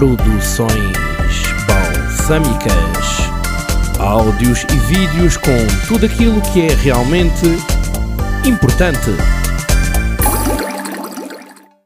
Produções Balsâmicas. Áudios e vídeos com tudo aquilo que é realmente importante